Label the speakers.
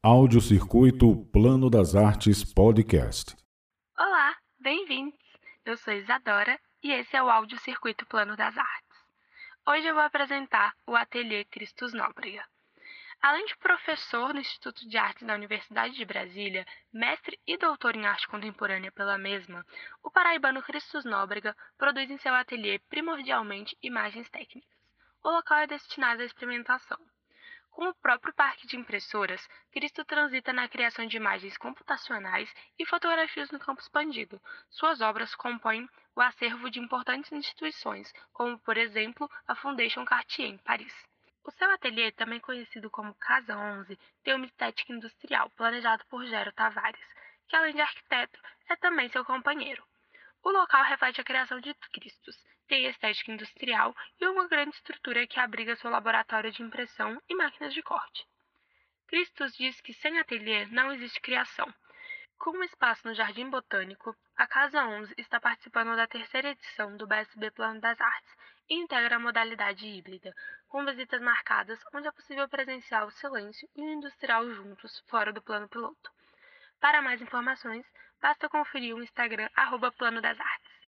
Speaker 1: Audiocircuito Plano das Artes Podcast.
Speaker 2: Olá, bem-vindos! Eu sou Isadora e esse é o Audiocircuito Plano das Artes. Hoje eu vou apresentar o Ateliê Cristos Nóbrega. Além de professor no Instituto de Artes da Universidade de Brasília, mestre e doutor em arte contemporânea pela mesma, o paraibano Cristos Nóbrega produz em seu ateliê primordialmente imagens técnicas. O local é destinado à experimentação. Com o próprio parque de impressoras, Cristo transita na criação de imagens computacionais e fotografias no campo expandido. Suas obras compõem o acervo de importantes instituições, como, por exemplo, a Fondation Cartier, em Paris. O seu ateliê, também conhecido como Casa 11, tem uma estética industrial planejado por Gero Tavares, que além de arquiteto, é também seu companheiro. O local reflete a criação de Cristos, tem estética industrial e uma grande estrutura que abriga seu laboratório de impressão e máquinas de corte. Cristos diz que sem ateliê não existe criação. Com um espaço no Jardim Botânico, a Casa 11 está participando da terceira edição do BSB Plano das Artes e integra a modalidade híbrida, com visitas marcadas onde é possível presenciar o silêncio e o industrial juntos, fora do plano piloto. Para mais informações, basta conferir o Instagram arroba Plano das Artes.